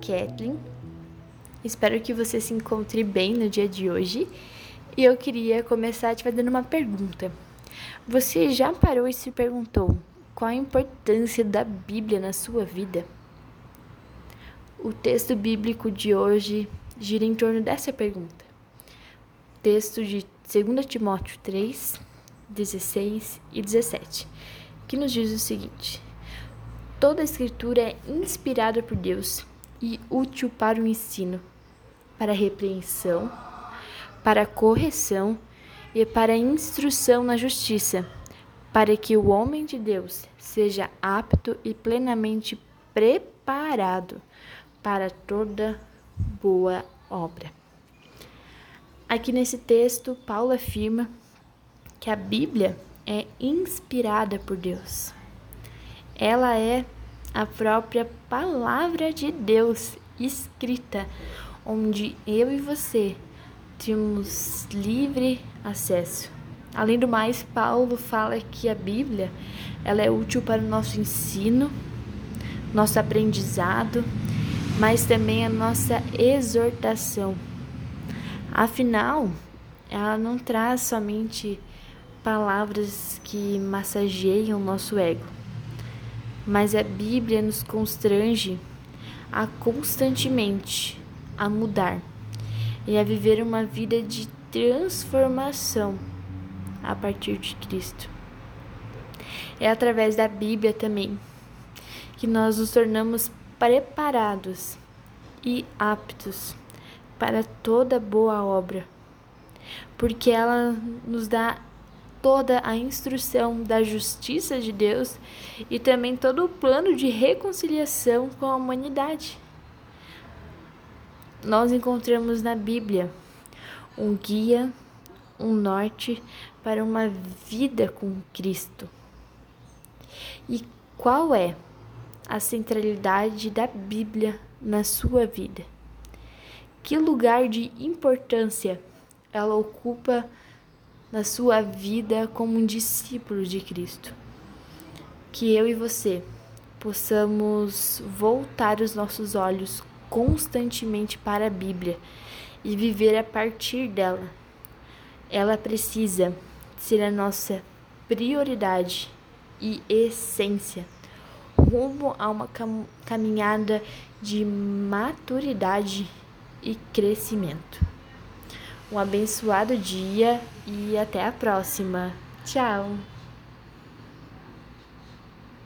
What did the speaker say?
Kathleen. Espero que você se encontre bem no dia de hoje. E eu queria começar te fazendo uma pergunta. Você já parou e se perguntou qual a importância da Bíblia na sua vida? O texto bíblico de hoje gira em torno dessa pergunta. Texto de 2 Timóteo 3, 16 e 17, que nos diz o seguinte: Toda a escritura é inspirada por Deus e útil para o ensino, para a repreensão, para a correção e para a instrução na justiça, para que o homem de Deus seja apto e plenamente preparado para toda boa obra. Aqui nesse texto, Paulo afirma que a Bíblia é inspirada por Deus ela é a própria palavra de Deus escrita, onde eu e você temos livre acesso. Além do mais, Paulo fala que a Bíblia ela é útil para o nosso ensino, nosso aprendizado, mas também a nossa exortação. Afinal, ela não traz somente palavras que massageiam nosso ego, mas a Bíblia nos constrange a constantemente a mudar e a viver uma vida de transformação a partir de Cristo. É através da Bíblia também que nós nos tornamos preparados e aptos para toda boa obra, porque ela nos dá toda a instrução da justiça de Deus e também todo o plano de reconciliação com a humanidade. Nós encontramos na Bíblia um guia, um norte para uma vida com Cristo. E qual é a centralidade da Bíblia na sua vida? Que lugar de importância ela ocupa na sua vida como um discípulo de Cristo. Que eu e você possamos voltar os nossos olhos constantemente para a Bíblia e viver a partir dela. Ela precisa ser a nossa prioridade e essência rumo a uma caminhada de maturidade e crescimento. Um abençoado dia e até a próxima. Tchau!